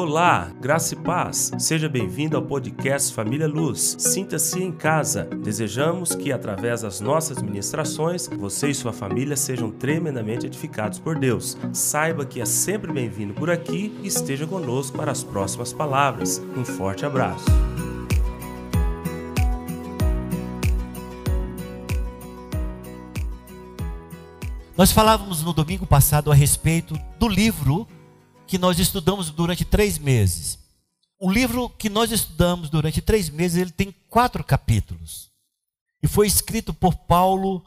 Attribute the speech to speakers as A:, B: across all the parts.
A: Olá, graça e paz. Seja bem-vindo ao podcast Família Luz. Sinta-se em casa. Desejamos que, através das nossas ministrações, você e sua família sejam tremendamente edificados por Deus. Saiba que é sempre bem-vindo por aqui e esteja conosco para as próximas palavras. Um forte abraço.
B: Nós falávamos no domingo passado a respeito do livro que nós estudamos durante três meses. O livro que nós estudamos durante três meses, ele tem quatro capítulos. E foi escrito por Paulo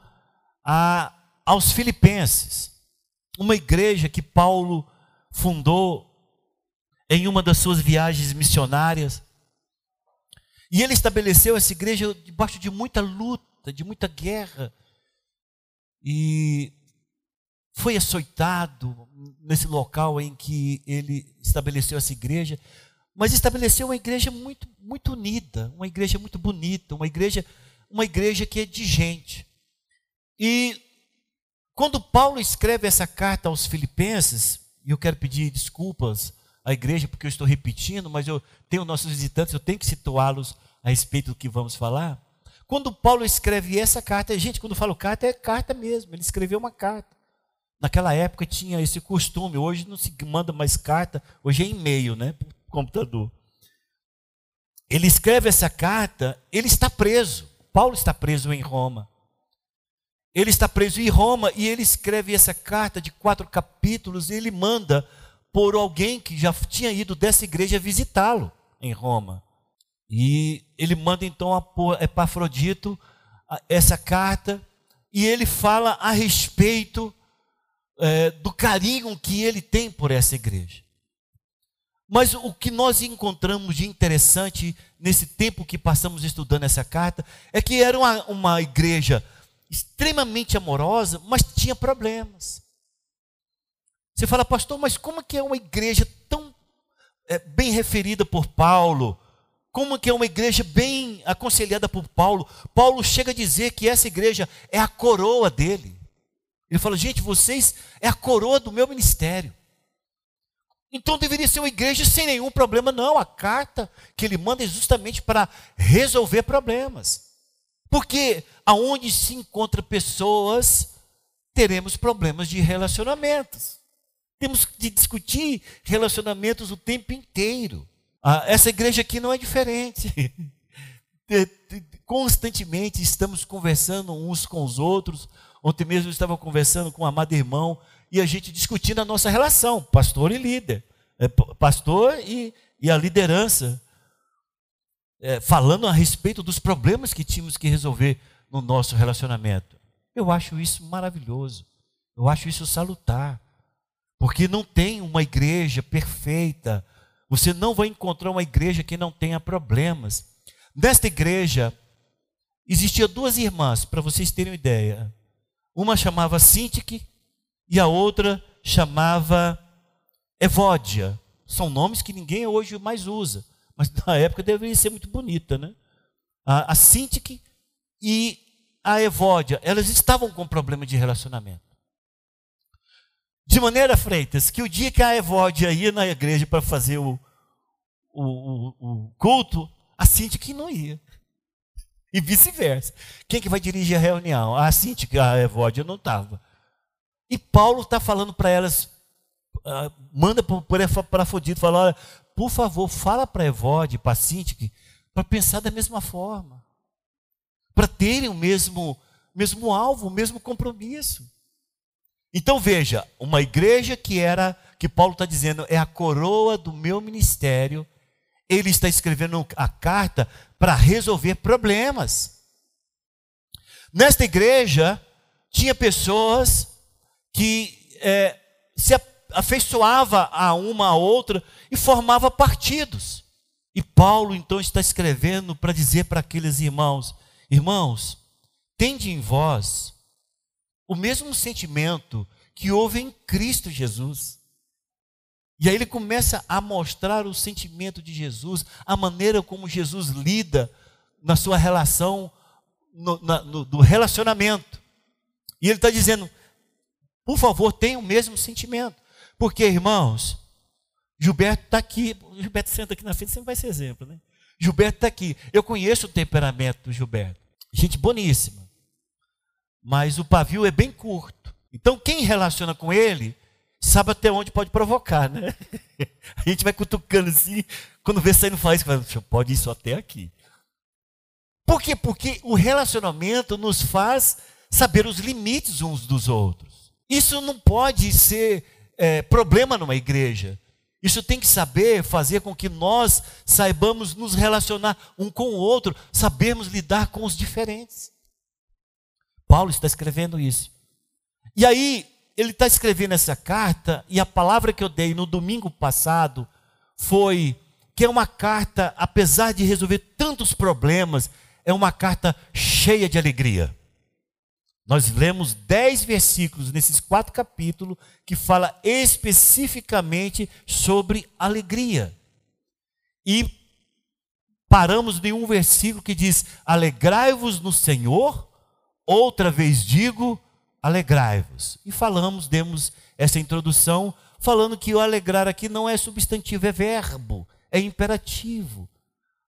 B: a, aos Filipenses, uma igreja que Paulo fundou em uma das suas viagens missionárias. E ele estabeleceu essa igreja debaixo de muita luta, de muita guerra. E foi açoitado nesse local em que ele estabeleceu essa igreja, mas estabeleceu uma igreja muito, muito unida, uma igreja muito bonita, uma igreja, uma igreja que é de gente. E quando Paulo escreve essa carta aos Filipenses, e eu quero pedir desculpas à igreja porque eu estou repetindo, mas eu tenho nossos visitantes, eu tenho que situá-los a respeito do que vamos falar. Quando Paulo escreve essa carta, gente, quando eu falo carta, é carta mesmo, ele escreveu uma carta. Naquela época tinha esse costume, hoje não se manda mais carta, hoje é e-mail, né? Computador. Ele escreve essa carta, ele está preso. Paulo está preso em Roma. Ele está preso em Roma e ele escreve essa carta de quatro capítulos e ele manda por alguém que já tinha ido dessa igreja visitá-lo em Roma. E ele manda então a Epafrodito essa carta e ele fala a respeito é, do carinho que ele tem por essa igreja. Mas o que nós encontramos de interessante nesse tempo que passamos estudando essa carta é que era uma, uma igreja extremamente amorosa, mas tinha problemas. Você fala, pastor, mas como que é uma igreja tão é, bem referida por Paulo? Como que é uma igreja bem aconselhada por Paulo? Paulo chega a dizer que essa igreja é a coroa dele. Ele fala, gente, vocês é a coroa do meu ministério. Então deveria ser uma igreja sem nenhum problema. Não, a carta que ele manda é justamente para resolver problemas. Porque aonde se encontra pessoas, teremos problemas de relacionamentos. Temos de discutir relacionamentos o tempo inteiro. Ah, essa igreja aqui não é diferente. Constantemente estamos conversando uns com os outros Ontem mesmo eu estava conversando com um amado irmão e a gente discutindo a nossa relação, pastor e líder, é, pastor e, e a liderança, é, falando a respeito dos problemas que tínhamos que resolver no nosso relacionamento. Eu acho isso maravilhoso, eu acho isso salutar, porque não tem uma igreja perfeita, você não vai encontrar uma igreja que não tenha problemas. Nesta igreja, existiam duas irmãs, para vocês terem uma ideia. Uma chamava Sintique e a outra chamava Evódia. São nomes que ninguém hoje mais usa, mas na época deveria ser muito bonita, né? A, a Sintique e a Evódia, elas estavam com problema de relacionamento. De maneira, Freitas, que o dia que a Evódia ia na igreja para fazer o, o, o, o culto, a Sintique não ia. E vice-versa. Quem que vai dirigir a reunião? A Cíntia, a Evódia não estava. E Paulo está falando para elas, uh, manda para Afrodito, fala, olha, por favor, fala para Evódia, para a Cíntia, para pensar da mesma forma. Para terem o mesmo, mesmo alvo, o mesmo compromisso. Então veja, uma igreja que era, que Paulo está dizendo, é a coroa do meu ministério, ele está escrevendo a carta para resolver problemas. Nesta igreja, tinha pessoas que é, se afeiçoava a uma a outra e formava partidos. E Paulo então está escrevendo para dizer para aqueles irmãos: irmãos, tende em vós o mesmo sentimento que houve em Cristo Jesus. E aí ele começa a mostrar o sentimento de Jesus, a maneira como Jesus lida na sua relação, no, na, no, do relacionamento. E ele está dizendo, por favor, tenha o mesmo sentimento. Porque, irmãos, Gilberto está aqui. Gilberto senta aqui na frente, sempre vai ser exemplo, né? Gilberto está aqui. Eu conheço o temperamento do Gilberto. Gente boníssima. Mas o pavio é bem curto. Então, quem relaciona com ele sabe até onde pode provocar, né? A gente vai cutucando assim, quando vê saindo faz, pode ir até aqui. Por quê? Porque o relacionamento nos faz saber os limites uns dos outros. Isso não pode ser é, problema numa igreja. Isso tem que saber fazer com que nós saibamos nos relacionar um com o outro, sabermos lidar com os diferentes. Paulo está escrevendo isso. E aí, ele está escrevendo essa carta, e a palavra que eu dei no domingo passado foi que é uma carta, apesar de resolver tantos problemas, é uma carta cheia de alegria. Nós lemos dez versículos nesses quatro capítulos que fala especificamente sobre alegria. E paramos em um versículo que diz: Alegrai-vos no Senhor, outra vez digo, alegrai-vos. E falamos, demos essa introdução, falando que o alegrar aqui não é substantivo, é verbo, é imperativo.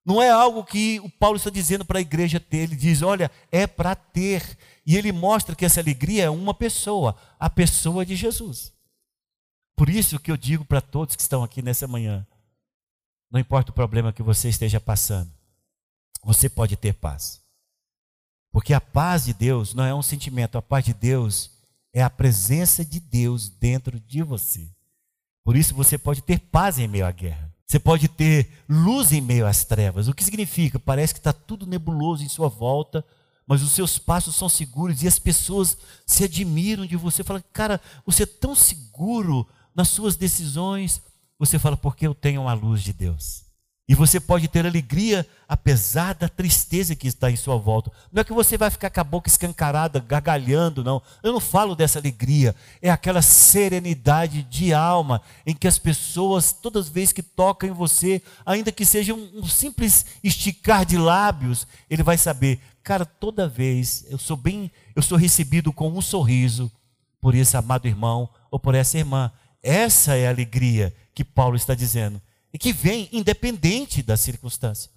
B: Não é algo que o Paulo está dizendo para a igreja ter, ele diz: olha, é para ter. E ele mostra que essa alegria é uma pessoa, a pessoa de Jesus. Por isso que eu digo para todos que estão aqui nessa manhã: não importa o problema que você esteja passando, você pode ter paz. Porque a paz de Deus não é um sentimento, a paz de Deus é a presença de Deus dentro de você. Por isso você pode ter paz em meio à guerra. Você pode ter luz em meio às trevas. O que significa? Parece que está tudo nebuloso em sua volta, mas os seus passos são seguros e as pessoas se admiram de você. Fala, cara, você é tão seguro nas suas decisões. Você fala, porque eu tenho a luz de Deus. E você pode ter alegria apesar da tristeza que está em sua volta. Não é que você vai ficar com a boca escancarada, gargalhando, não. Eu não falo dessa alegria. É aquela serenidade de alma em que as pessoas, todas as vezes que tocam em você, ainda que seja um, um simples esticar de lábios, ele vai saber, cara, toda vez eu sou bem, eu sou recebido com um sorriso por esse amado irmão ou por essa irmã. Essa é a alegria que Paulo está dizendo e que vem independente da circunstância.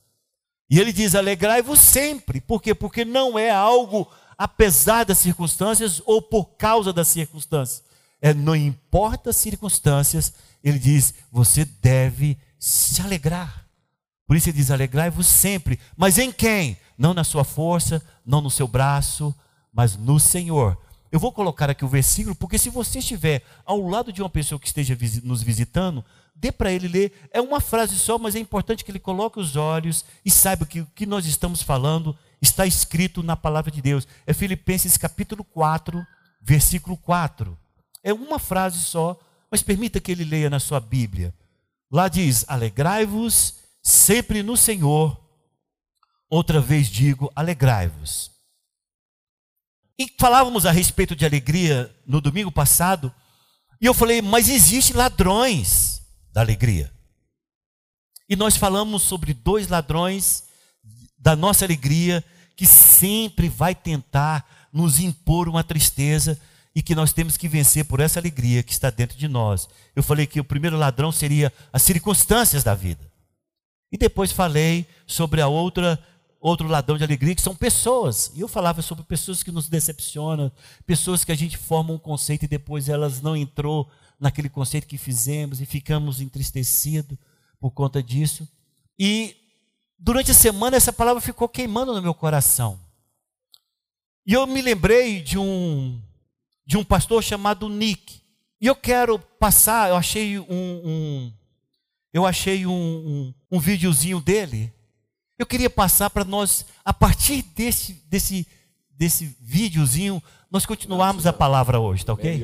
B: E ele diz: alegrai-vos sempre. Por quê? Porque não é algo apesar das circunstâncias ou por causa das circunstâncias. É, não importa as circunstâncias, ele diz: você deve se alegrar. Por isso ele diz: alegrai-vos sempre. Mas em quem? Não na sua força, não no seu braço, mas no Senhor. Eu vou colocar aqui o versículo, porque se você estiver ao lado de uma pessoa que esteja nos visitando, dê para ele ler. É uma frase só, mas é importante que ele coloque os olhos e saiba que o que nós estamos falando está escrito na palavra de Deus. É Filipenses capítulo 4, versículo 4. É uma frase só, mas permita que ele leia na sua Bíblia. Lá diz: Alegrai-vos sempre no Senhor. Outra vez digo: alegrai-vos. E falávamos a respeito de alegria no domingo passado, e eu falei, mas existem ladrões da alegria. E nós falamos sobre dois ladrões da nossa alegria que sempre vai tentar nos impor uma tristeza e que nós temos que vencer por essa alegria que está dentro de nós. Eu falei que o primeiro ladrão seria as circunstâncias da vida. E depois falei sobre a outra outro ladrão de alegria que são pessoas. E eu falava sobre pessoas que nos decepcionam, pessoas que a gente forma um conceito e depois elas não entrou naquele conceito que fizemos e ficamos entristecidos por conta disso. E durante a semana essa palavra ficou queimando no meu coração. E eu me lembrei de um de um pastor chamado Nick. E eu quero passar, eu achei um, um eu achei um, um, um videozinho dele. Eu queria passar para nós, a partir desse, desse, desse videozinho, nós continuarmos a palavra hoje, tá ok?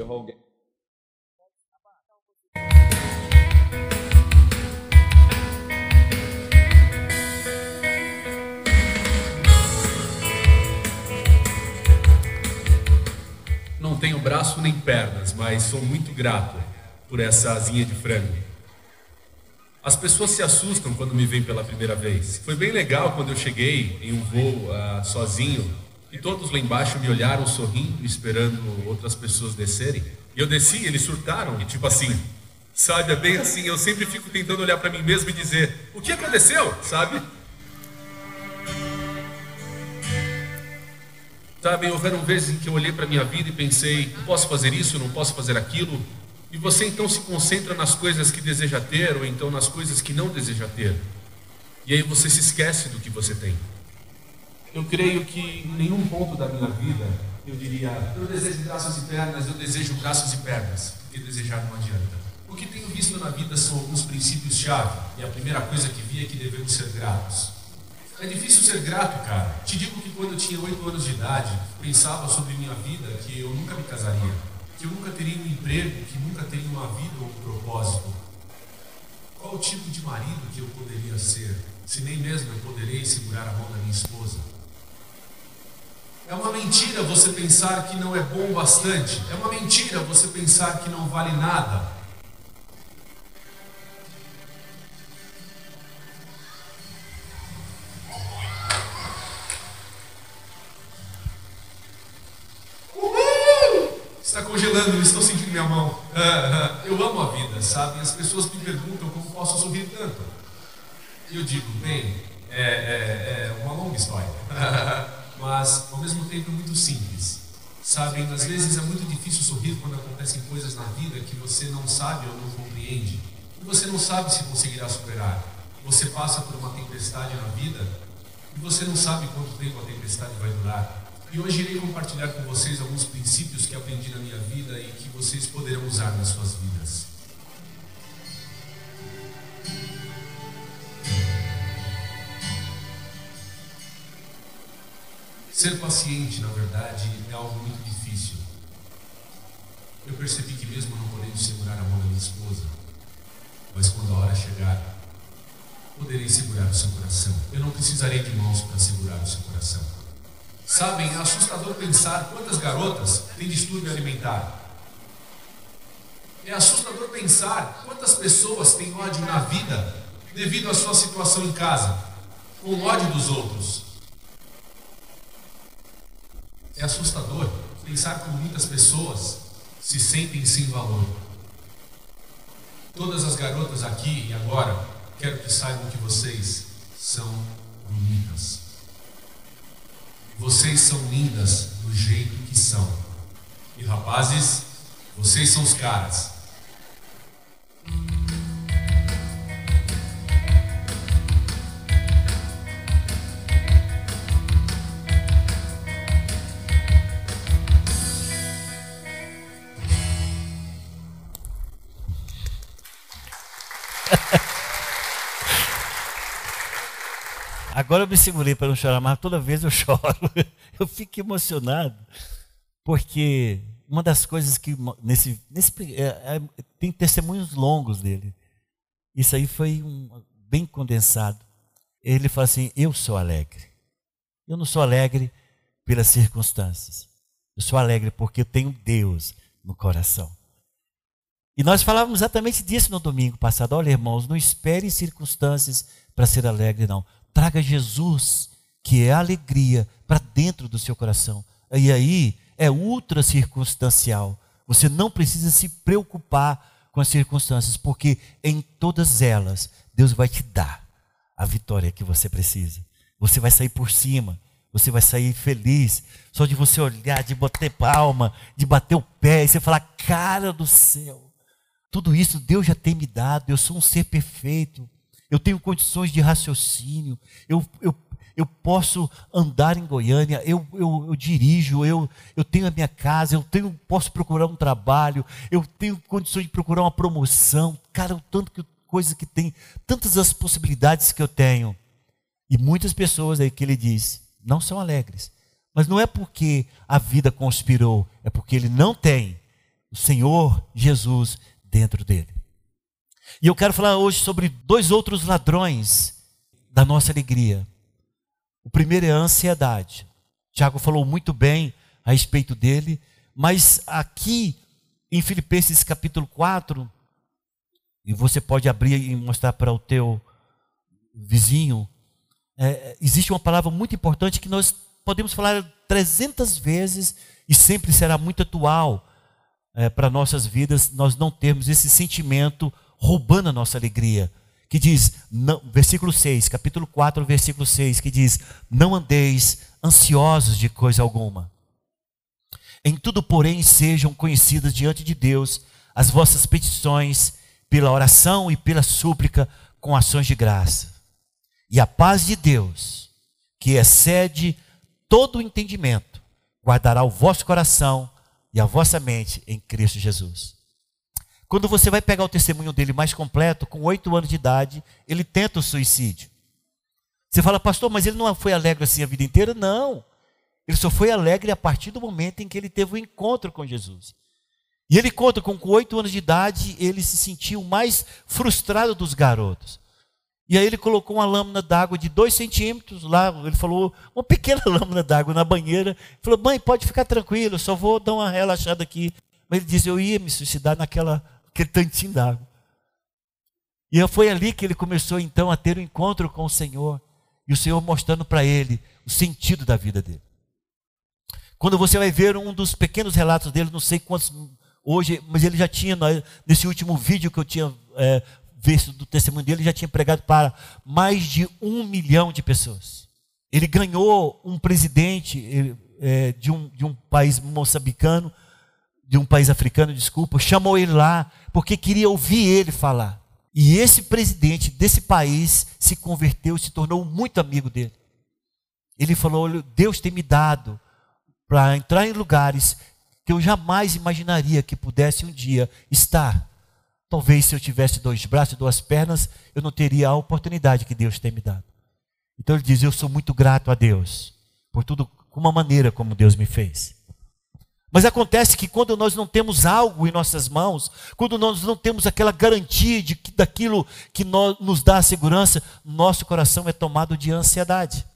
C: Tenho braço nem pernas, mas sou muito grato por essa asinha de frango. As pessoas se assustam quando me veem pela primeira vez. Foi bem legal quando eu cheguei em um voo uh, sozinho e todos lá embaixo me olharam sorrindo, esperando outras pessoas descerem. E eu desci, eles surtaram e tipo assim, Sabe, é bem assim, eu sempre fico tentando olhar para mim mesmo e dizer: o que aconteceu? Sabe? Sabe, houveram vezes em que eu olhei para a minha vida e pensei: posso fazer isso, não posso fazer aquilo. E você então se concentra nas coisas que deseja ter ou então nas coisas que não deseja ter. E aí você se esquece do que você tem. Eu creio que em nenhum ponto da minha vida eu diria: eu desejo braços e pernas, eu desejo braços e pernas, porque desejar não adianta. O que tenho visto na vida são alguns princípios-chave, e a primeira coisa que vi é que devemos ser gratos. É difícil ser grato, cara. Te digo que quando eu tinha oito anos de idade, pensava sobre minha vida que eu nunca me casaria, que eu nunca teria um emprego, que nunca teria uma vida ou um propósito. Qual o tipo de marido que eu poderia ser, se nem mesmo eu poderei segurar a mão da minha esposa? É uma mentira você pensar que não é bom bastante. É uma mentira você pensar que não vale nada. Congelando, estou sentindo minha mão. eu amo a vida, sabe? As pessoas me perguntam como posso sorrir tanto. E eu digo, bem, é, é, é uma longa história, mas ao mesmo tempo é muito simples. Sabem, às vezes é muito difícil sorrir quando acontecem coisas na vida que você não sabe ou não compreende, e você não sabe se conseguirá superar. Você passa por uma tempestade na vida e você não sabe quanto tempo a tempestade vai durar. E hoje irei compartilhar com vocês alguns princípios que aprendi na minha vida e que vocês poderão usar nas suas vidas. Ser paciente, na verdade, é algo muito difícil. Eu percebi que, mesmo não podendo segurar a mão da minha esposa, mas quando a hora chegar, poderei segurar o seu coração. Eu não precisarei de mãos para segurar o seu coração. Sabem, é assustador pensar quantas garotas têm distúrbio alimentar. É assustador pensar quantas pessoas têm ódio na vida devido à sua situação em casa, com ódio dos outros. É assustador pensar como muitas pessoas se sentem sem valor. Todas as garotas aqui e agora, quero que saibam que vocês são bonitas. Vocês são lindas do jeito que são. E rapazes, vocês são os caras.
B: Agora eu me segurei para não chorar, mas toda vez eu choro. Eu fico emocionado, porque uma das coisas que nesse, nesse é, é, tem testemunhos longos dele. Isso aí foi um, bem condensado. Ele fala assim: Eu sou alegre. Eu não sou alegre pelas circunstâncias. Eu sou alegre porque eu tenho Deus no coração. E nós falávamos exatamente disso no domingo passado. Olha, irmãos, não espere circunstâncias para ser alegre, não. Traga Jesus, que é a alegria, para dentro do seu coração. E aí é ultra circunstancial. Você não precisa se preocupar com as circunstâncias, porque em todas elas Deus vai te dar a vitória que você precisa. Você vai sair por cima, você vai sair feliz, só de você olhar, de bater palma, de bater o pé, e você falar, cara do céu, tudo isso Deus já tem me dado, eu sou um ser perfeito, eu tenho condições de raciocínio, eu, eu, eu posso andar em Goiânia, eu, eu, eu, dirijo, eu, eu tenho a minha casa, eu tenho, posso procurar um trabalho, eu tenho condições de procurar uma promoção, cara, o tanto que coisa que tem, tantas as possibilidades que eu tenho. E muitas pessoas aí que ele diz, não são alegres. Mas não é porque a vida conspirou, é porque ele não tem o Senhor Jesus dentro dele. E eu quero falar hoje sobre dois outros ladrões da nossa alegria. O primeiro é a ansiedade. Tiago falou muito bem a respeito dele, mas aqui em Filipenses capítulo 4, e você pode abrir e mostrar para o teu vizinho, é, existe uma palavra muito importante que nós podemos falar 300 vezes e sempre será muito atual. é, para nossas vidas nós não termos esse sentimento roubando a nossa alegria. Que diz, não, versículo 6, capítulo 4, versículo 6, que diz: Não andeis ansiosos de coisa alguma. Em tudo, porém, sejam conhecidas diante de Deus as vossas petições, pela oração e pela súplica, com ações de graça. E a paz de Deus, que excede todo o entendimento, guardará o vosso coração e a vossa mente em Cristo Jesus. Quando você vai pegar o testemunho dele mais completo, com oito anos de idade, ele tenta o suicídio. Você fala, pastor, mas ele não foi alegre assim a vida inteira? Não. Ele só foi alegre a partir do momento em que ele teve o um encontro com Jesus. E ele conta com oito anos de idade, ele se sentiu mais frustrado dos garotos. E aí ele colocou uma lâmina d'água de dois centímetros lá, ele falou, uma pequena lâmina d'água na banheira. Ele falou, mãe, pode ficar tranquilo, só vou dar uma relaxada aqui. Mas ele disse, eu ia me suicidar naquela, naquele tantinho d'água. E foi ali que ele começou então a ter um encontro com o Senhor. E o Senhor mostrando para ele o sentido da vida dele. Quando você vai ver um dos pequenos relatos dele, não sei quantos hoje, mas ele já tinha, nesse último vídeo que eu tinha é, visto do testemunho dele, já tinha pregado para mais de um milhão de pessoas. Ele ganhou um presidente é, de, um, de um país moçambicano, de um país africano, desculpa, chamou ele lá, porque queria ouvir ele falar. E esse presidente desse país se converteu, se tornou muito amigo dele. Ele falou: Deus tem me dado para entrar em lugares que eu jamais imaginaria que pudesse um dia estar. Talvez se eu tivesse dois braços e duas pernas, eu não teria a oportunidade que Deus tem me dado. Então ele diz: Eu sou muito grato a Deus por tudo, como a maneira como Deus me fez. Mas acontece que quando nós não temos algo em nossas mãos, quando nós não temos aquela garantia de que, daquilo que nos dá a segurança, nosso coração é tomado de ansiedade.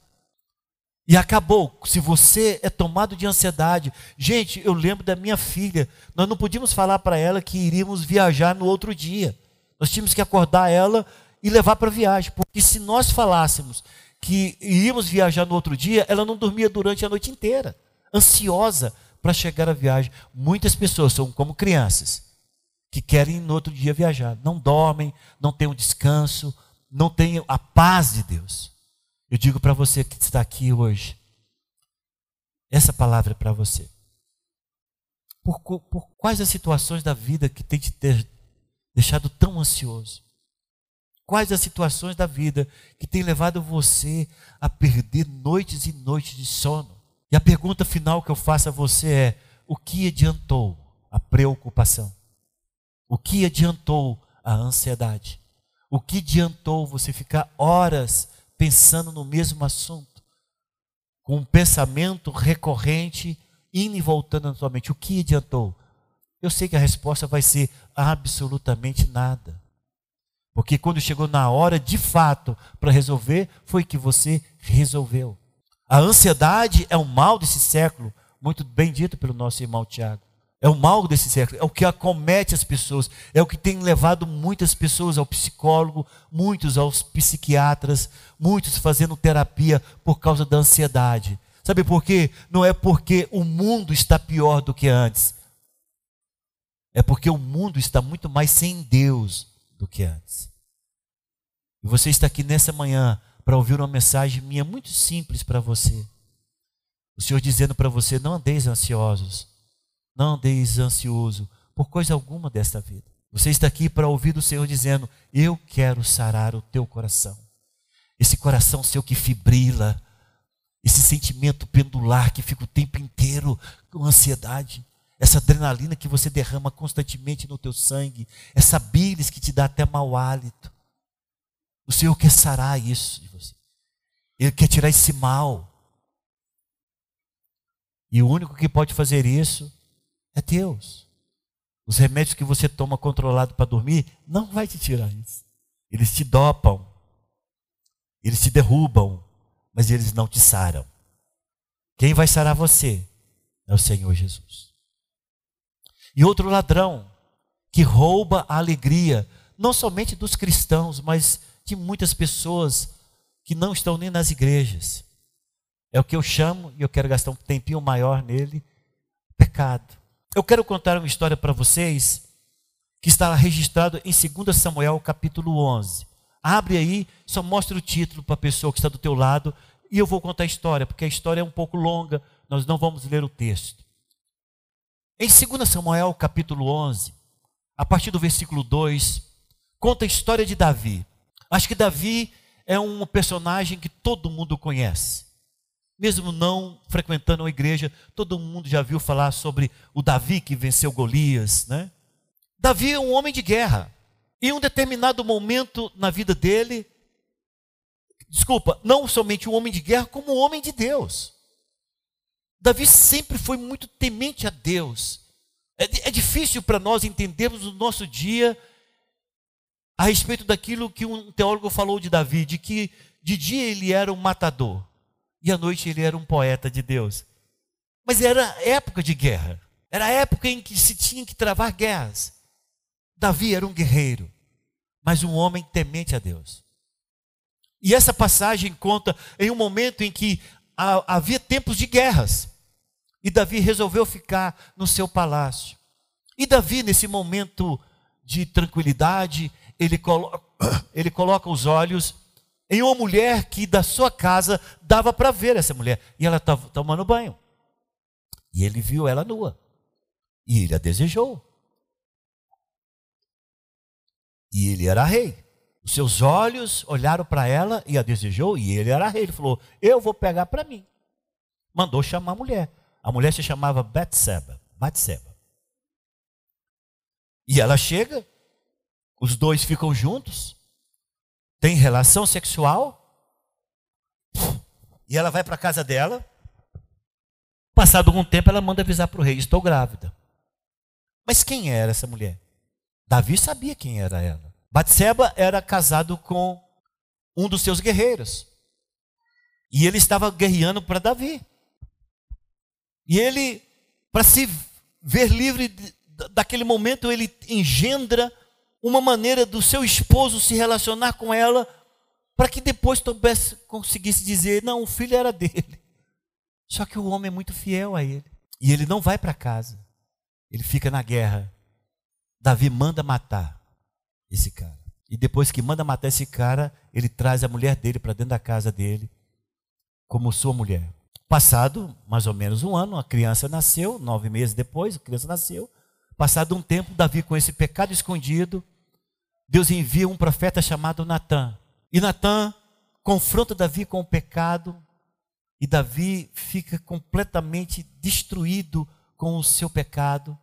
B: E acabou. Se você é tomado de ansiedade, gente, eu lembro da minha filha. Nós não podíamos falar para ela que iríamos viajar no outro dia. Nós tínhamos que acordar ela e levar para viagem, porque se nós falássemos que iríamos viajar no outro dia, ela não dormia durante a noite inteira, ansiosa para chegar à viagem. Muitas pessoas são como crianças que querem no outro dia viajar, não dormem, não têm um descanso, não têm a paz de Deus. Eu digo para você que está aqui hoje, essa palavra é para você. Por, por, quais as situações da vida que tem te ter deixado tão ansioso? Quais as situações da vida que tem levado você a perder noites e noites de sono? E a pergunta final que eu faço a você é: o que adiantou a preocupação? O que adiantou a ansiedade? O que adiantou você ficar horas pensando no mesmo assunto, com um pensamento recorrente, indo e voltando na sua mente. O que adiantou? Eu sei que a resposta vai ser absolutamente nada. Porque quando chegou na hora de fato para resolver, foi que você resolveu. A ansiedade é um mal desse século, muito bem dito pelo nosso irmão Tiago. É o mal desse século, é o que acomete as pessoas, é o que tem levado muitas pessoas ao psicólogo, muitos aos psiquiatras, muitos fazendo terapia por causa da ansiedade. Sabe por quê? Não é porque o mundo está pior do que antes. É porque o mundo está muito mais sem Deus do que antes. E você está aqui nessa manhã para ouvir uma mensagem minha muito simples para você. O Senhor dizendo para você: não andeis ansiosos não andeis ansioso por coisa alguma desta vida. Você está aqui para ouvir do Senhor dizendo: Eu quero sarar o teu coração. Esse coração seu que fibrila, esse sentimento pendular que fica o tempo inteiro com ansiedade, essa adrenalina que você derrama constantemente no teu sangue, essa bilis que te dá até mau hálito. O Senhor quer sarar isso de você. Ele quer tirar esse mal. E o único que pode fazer isso é Deus. Os remédios que você toma controlado para dormir não vai te tirar isso. Eles te dopam. Eles te derrubam, mas eles não te saram. Quem vai sarar você é o Senhor Jesus. E outro ladrão que rouba a alegria, não somente dos cristãos, mas de muitas pessoas que não estão nem nas igrejas. É o que eu chamo, e eu quero gastar um tempinho maior nele, pecado. Eu quero contar uma história para vocês que está registrado em 2 Samuel capítulo 11. Abre aí, só mostra o título para a pessoa que está do teu lado e eu vou contar a história, porque a história é um pouco longa, nós não vamos ler o texto. Em 2 Samuel capítulo 11, a partir do versículo 2, conta a história de Davi. Acho que Davi é um personagem que todo mundo conhece. Mesmo não frequentando a igreja, todo mundo já viu falar sobre o Davi que venceu Golias, né? Davi é um homem de guerra. Em um determinado momento na vida dele, desculpa, não somente um homem de guerra, como um homem de Deus. Davi sempre foi muito temente a Deus. É, é difícil para nós entendermos o nosso dia a respeito daquilo que um teólogo falou de Davi, de que de dia ele era um matador e à noite ele era um poeta de Deus. Mas era época de guerra, era época em que se tinha que travar guerras. Davi era um guerreiro, mas um homem temente a Deus. E essa passagem conta em um momento em que havia tempos de guerras. E Davi resolveu ficar no seu palácio. E Davi, nesse momento de tranquilidade, ele coloca, ele coloca os olhos em uma mulher que da sua casa dava para ver essa mulher. E ela estava tomando banho. E ele viu ela nua. E ele a desejou. E ele era rei. Os seus olhos olharam para ela e a desejou, e ele era rei. Ele falou: Eu vou pegar para mim. Mandou chamar a mulher. A mulher se chamava Batseba. Batseba. E ela chega, os dois ficam juntos, tem relação sexual, e ela vai para a casa dela. Passado algum tempo, ela manda avisar para o rei: Estou grávida. Mas quem era essa mulher? Davi sabia quem era ela. Batseba era casado com um dos seus guerreiros. E ele estava guerreando para Davi. E ele, para se ver livre daquele momento, ele engendra uma maneira do seu esposo se relacionar com ela, para que depois Tobés conseguisse dizer: não, o filho era dele. Só que o homem é muito fiel a ele. E ele não vai para casa. Ele fica na guerra. Davi manda matar esse cara. E depois que manda matar esse cara, ele traz a mulher dele para dentro da casa dele, como sua mulher. Passado mais ou menos um ano, a criança nasceu, nove meses depois, a criança nasceu. Passado um tempo, Davi, com esse pecado escondido, Deus envia um profeta chamado Natã. E Natã confronta Davi com o pecado, e Davi fica completamente destruído com o seu pecado,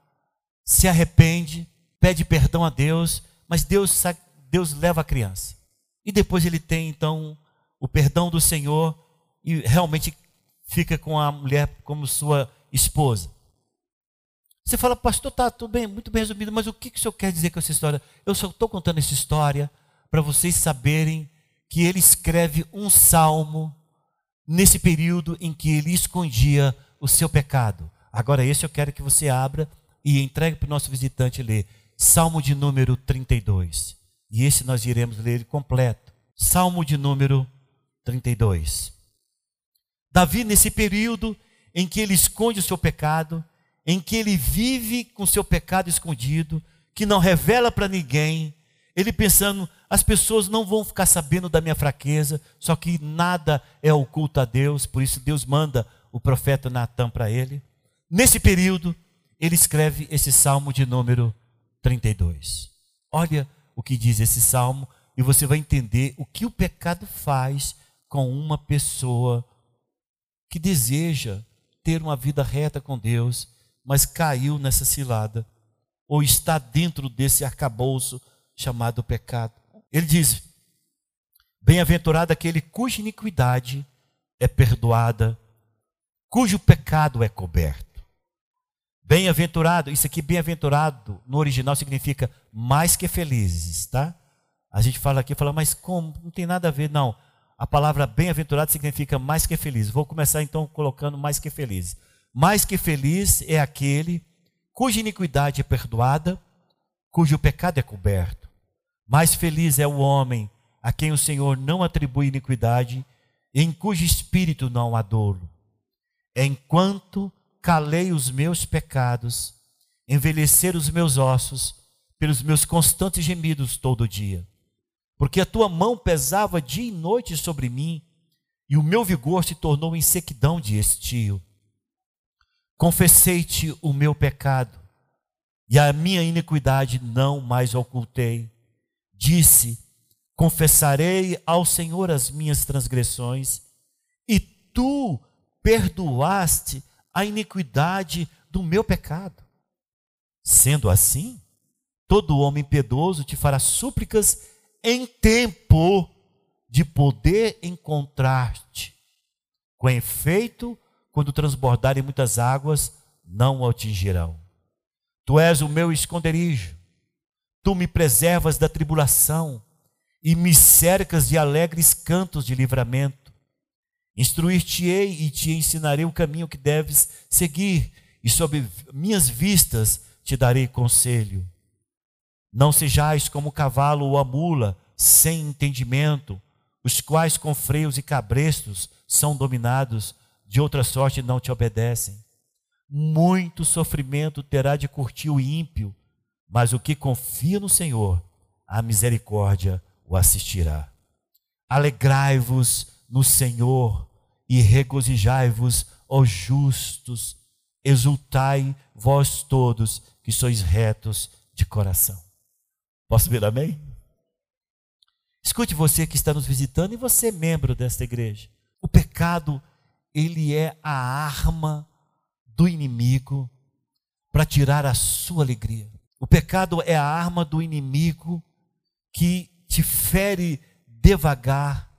B: se arrepende, pede perdão a Deus, mas Deus, Deus leva a criança. E depois ele tem então o perdão do Senhor e realmente fica com a mulher como sua esposa. Você fala, pastor, tá tudo bem, muito bem resumido, mas o que, que o senhor quer dizer com essa história? Eu só estou contando essa história para vocês saberem que ele escreve um salmo nesse período em que ele escondia o seu pecado. Agora, esse eu quero que você abra e entregue para o nosso visitante ler. Salmo de número 32. E esse nós iremos ler completo. Salmo de número 32. Davi, nesse período em que ele esconde o seu pecado, em que ele vive com seu pecado escondido, que não revela para ninguém, ele pensando, as pessoas não vão ficar sabendo da minha fraqueza, só que nada é oculto a Deus, por isso Deus manda o profeta Natan para ele. Nesse período, ele escreve esse salmo de número 32. Olha o que diz esse salmo e você vai entender o que o pecado faz com uma pessoa que deseja ter uma vida reta com Deus, mas caiu nessa cilada, ou está dentro desse arcabouço chamado pecado. Ele diz: Bem-aventurado aquele cuja iniquidade é perdoada, cujo pecado é coberto. Bem-aventurado, isso aqui, bem-aventurado, no original significa mais que felizes, tá? A gente fala aqui, fala, mas como? Não tem nada a ver, não. A palavra bem-aventurado significa mais que feliz. Vou começar então colocando mais que feliz. Mais que feliz é aquele cuja iniquidade é perdoada, cujo pecado é coberto. Mais feliz é o homem a quem o Senhor não atribui iniquidade, em cujo espírito não há dolo. Enquanto calei os meus pecados, envelhecer os meus ossos pelos meus constantes gemidos todo dia. Porque a tua mão pesava dia e noite sobre mim, e o meu vigor se tornou em sequidão de estio. Confessei-te o meu pecado, e a minha iniquidade não mais ocultei. Disse: Confessarei ao Senhor as minhas transgressões, e tu perdoaste a iniquidade do meu pecado. Sendo assim, todo homem piedoso te fará súplicas em tempo de poder encontrar-te. Com efeito, quando transbordarem muitas águas, não o atingirão. Tu és o meu esconderijo, tu me preservas da tribulação e me cercas de alegres cantos de livramento. Instruir-te-ei e te ensinarei o caminho que deves seguir, e sob minhas vistas te darei conselho. Não sejais como o cavalo ou a mula, sem entendimento, os quais com freios e cabrestos são dominados, de outra sorte não te obedecem. Muito sofrimento terá de curtir o ímpio, mas o que confia no Senhor, a misericórdia o assistirá. Alegrai-vos no Senhor e regozijai-vos, ó justos, exultai vós todos que sois retos de coração. Posso ver amém? Escute você que está nos visitando e você membro desta igreja. O pecado, ele é a arma do inimigo para tirar a sua alegria. O pecado é a arma do inimigo que te fere devagar,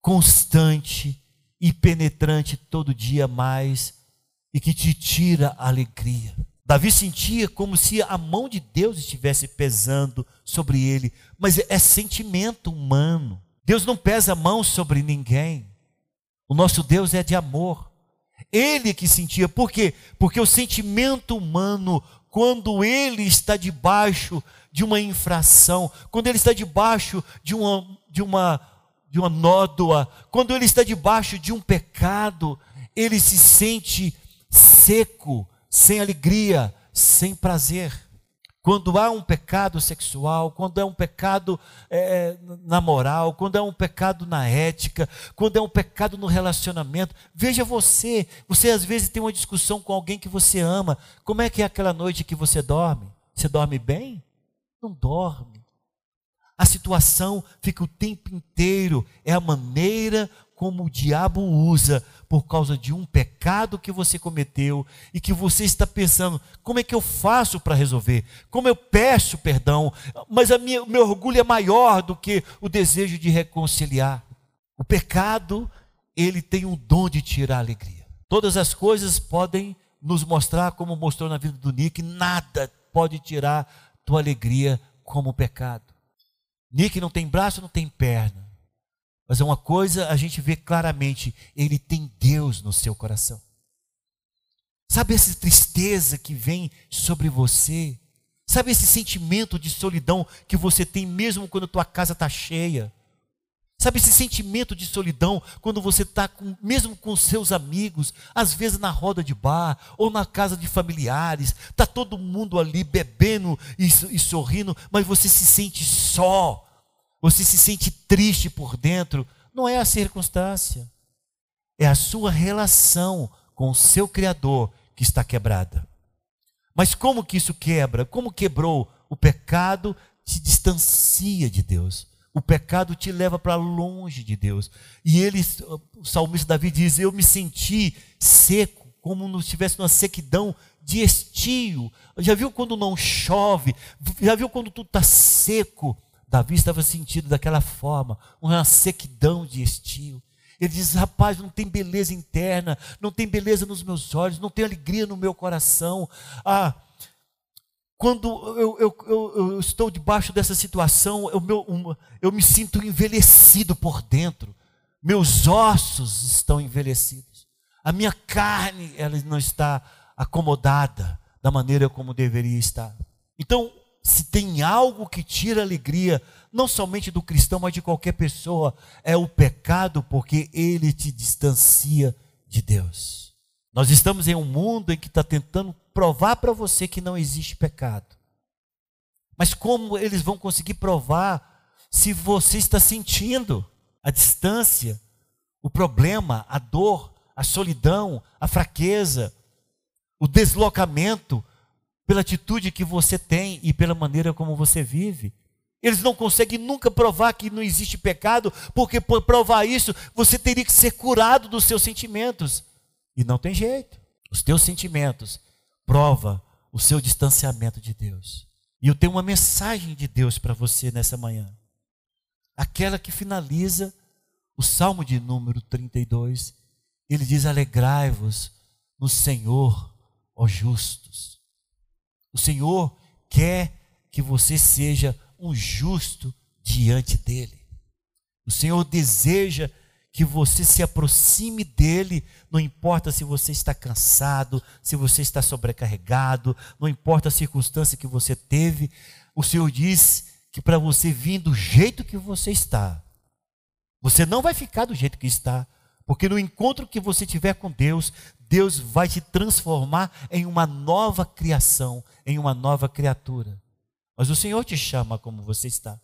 B: constante e penetrante todo dia mais e que te tira a alegria. Davi sentia como se a mão de Deus estivesse pesando sobre ele, mas é sentimento humano. Deus não pesa a mão sobre ninguém. O nosso Deus é de amor. Ele que sentia, por quê? Porque o sentimento humano, quando ele está debaixo de uma infração, quando ele está debaixo de uma, de uma, de uma nódoa, quando ele está debaixo de um pecado, ele se sente seco, sem alegria, sem prazer. Quando há um pecado sexual, quando é um pecado é, na moral, quando é um pecado na ética, quando é um pecado no relacionamento, veja você, você às vezes tem uma discussão com alguém que você ama. Como é que é aquela noite que você dorme? Você dorme bem? Não dorme. A situação fica o tempo inteiro, é a maneira como o diabo usa por causa de um pecado que você cometeu e que você está pensando: como é que eu faço para resolver? Como eu peço perdão? Mas o meu orgulho é maior do que o desejo de reconciliar. O pecado, ele tem um dom de tirar a alegria. Todas as coisas podem nos mostrar, como mostrou na vida do Nick, nada pode tirar tua alegria como o pecado. Nick não tem braço, não tem perna mas é uma coisa a gente vê claramente: ele tem Deus no seu coração. Sabe essa tristeza que vem sobre você? Sabe esse sentimento de solidão que você tem mesmo quando a tua casa está cheia? Sabe esse sentimento de solidão quando você está mesmo com seus amigos, às vezes na roda de bar ou na casa de familiares, está todo mundo ali bebendo e, e sorrindo, mas você se sente só você se sente triste por dentro, não é a circunstância, é a sua relação com o seu Criador que está quebrada. Mas como que isso quebra? Como quebrou? O pecado te distancia de Deus. O pecado te leva para longe de Deus. E ele, o salmista Davi diz: Eu me senti seco, como se estivesse numa sequidão de estio. Já viu quando não chove? Já viu quando tudo está seco? Davi estava sentindo daquela forma, uma sequidão de estio. Ele diz: Rapaz, não tem beleza interna, não tem beleza nos meus olhos, não tem alegria no meu coração. Ah, quando eu, eu, eu, eu estou debaixo dessa situação, eu, meu, um, eu me sinto envelhecido por dentro. Meus ossos estão envelhecidos. A minha carne ela não está acomodada da maneira como deveria estar. Então, se tem algo que tira alegria, não somente do cristão, mas de qualquer pessoa, é o pecado, porque ele te distancia de Deus. Nós estamos em um mundo em que está tentando provar para você que não existe pecado. Mas como eles vão conseguir provar se você está sentindo a distância, o problema, a dor, a solidão, a fraqueza, o deslocamento pela atitude que você tem e pela maneira como você vive? Eles não conseguem nunca provar que não existe pecado, porque por provar isso você teria que ser curado dos seus sentimentos. E não tem jeito. Os teus sentimentos prova o seu distanciamento de Deus. E eu tenho uma mensagem de Deus para você nessa manhã. Aquela que finaliza o Salmo de número 32. Ele diz: Alegrai-vos no Senhor, ó justos. O Senhor quer que você seja um justo diante dele. O Senhor deseja que você se aproxime dele, não importa se você está cansado, se você está sobrecarregado, não importa a circunstância que você teve, o Senhor diz que para você vir do jeito que você está, você não vai ficar do jeito que está, porque no encontro que você tiver com Deus, Deus vai te transformar em uma nova criação, em uma nova criatura. Mas o Senhor te chama como você está.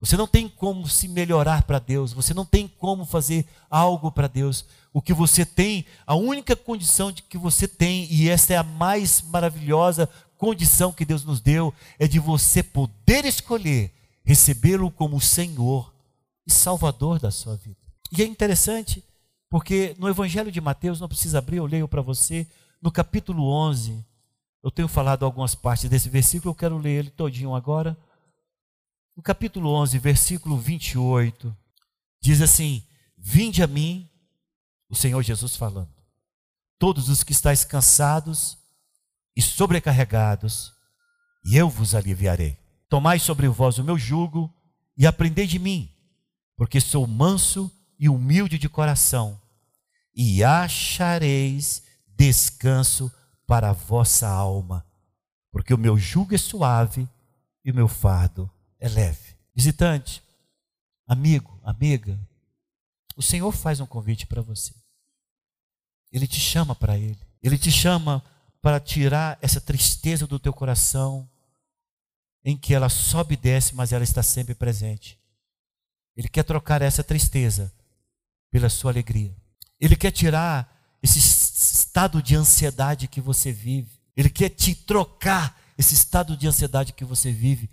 B: Você não tem como se melhorar para Deus, você não tem como fazer algo para Deus. O que você tem, a única condição de que você tem, e essa é a mais maravilhosa condição que Deus nos deu, é de você poder escolher recebê-lo como Senhor e Salvador da sua vida. E é interessante, porque no Evangelho de Mateus, não precisa abrir, eu leio para você, no capítulo 11, eu tenho falado algumas partes desse versículo, eu quero ler ele todinho agora no capítulo 11, versículo 28, diz assim: Vinde a mim, o Senhor Jesus falando, todos os que estáis cansados e sobrecarregados, e eu vos aliviarei. Tomai sobre vós o meu jugo e aprendei de mim, porque sou manso e humilde de coração, e achareis descanso para a vossa alma, porque o meu jugo é suave e o meu fardo é leve. Visitante, amigo, amiga, o Senhor faz um convite para você. Ele te chama para Ele. Ele te chama para tirar essa tristeza do teu coração, em que ela sobe e desce, mas ela está sempre presente. Ele quer trocar essa tristeza pela sua alegria. Ele quer tirar esse estado de ansiedade que você vive. Ele quer te trocar esse estado de ansiedade que você vive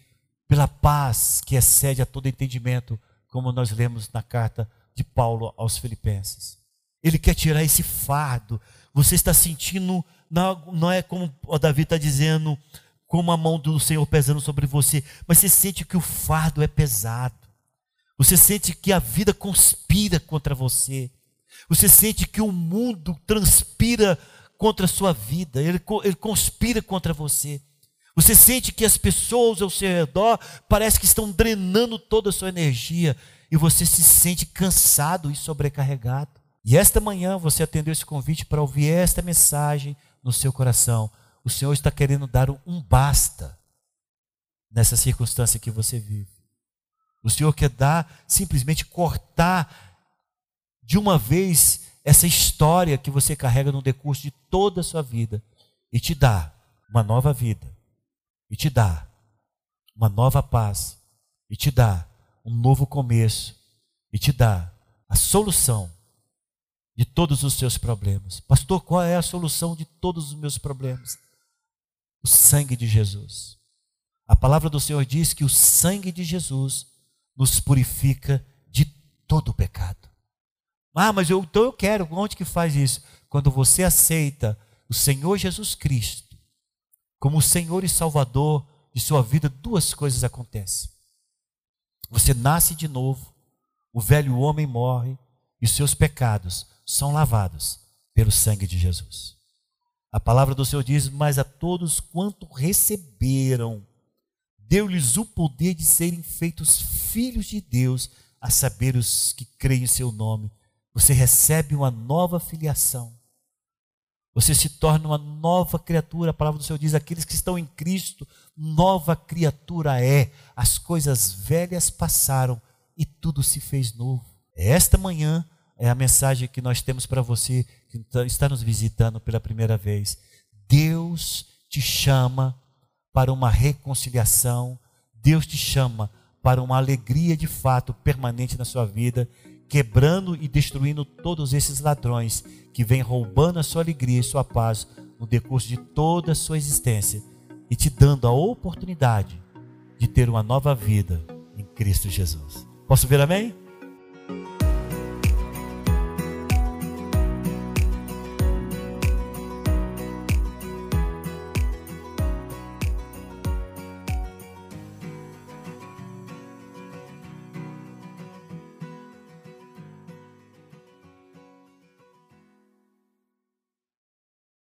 B: pela paz que excede a todo entendimento, como nós lemos na carta de Paulo aos Filipenses. Ele quer tirar esse fardo. Você está sentindo, não, não é como o Davi está dizendo, como a mão do Senhor pesando sobre você, mas você sente que o fardo é pesado. Você sente que a vida conspira contra você. Você sente que o mundo transpira contra a sua vida, ele, ele conspira contra você. Você sente que as pessoas ao seu redor parece que estão drenando toda a sua energia e você se sente cansado e sobrecarregado. E esta manhã você atendeu esse convite para ouvir esta mensagem no seu coração. O Senhor está querendo dar um basta nessa circunstância que você vive. O Senhor quer dar, simplesmente cortar de uma vez essa história que você carrega no decurso de toda a sua vida e te dar uma nova vida e te dá uma nova paz, e te dá um novo começo, e te dá a solução de todos os seus problemas. Pastor, qual é a solução de todos os meus problemas? O sangue de Jesus. A palavra do Senhor diz que o sangue de Jesus nos purifica de todo o pecado. Ah, mas eu, então eu quero, onde que faz isso? Quando você aceita o Senhor Jesus Cristo como Senhor e Salvador de sua vida, duas coisas acontecem. Você nasce de novo, o velho homem morre e seus pecados são lavados pelo sangue de Jesus. A palavra do Senhor diz: Mas a todos quanto receberam, deu-lhes o poder de serem feitos filhos de Deus, a saber os que creem em seu nome. Você recebe uma nova filiação. Você se torna uma nova criatura. A palavra do Senhor diz: aqueles que estão em Cristo, nova criatura é. As coisas velhas passaram e tudo se fez novo. Esta manhã, é a mensagem que nós temos para você que tá, está nos visitando pela primeira vez. Deus te chama para uma reconciliação, Deus te chama para uma alegria de fato permanente na sua vida, quebrando e destruindo todos esses ladrões que vêm roubando a sua alegria e sua paz no decurso de toda a sua existência e te dando a oportunidade de ter uma nova vida em Cristo Jesus. Posso ver amém?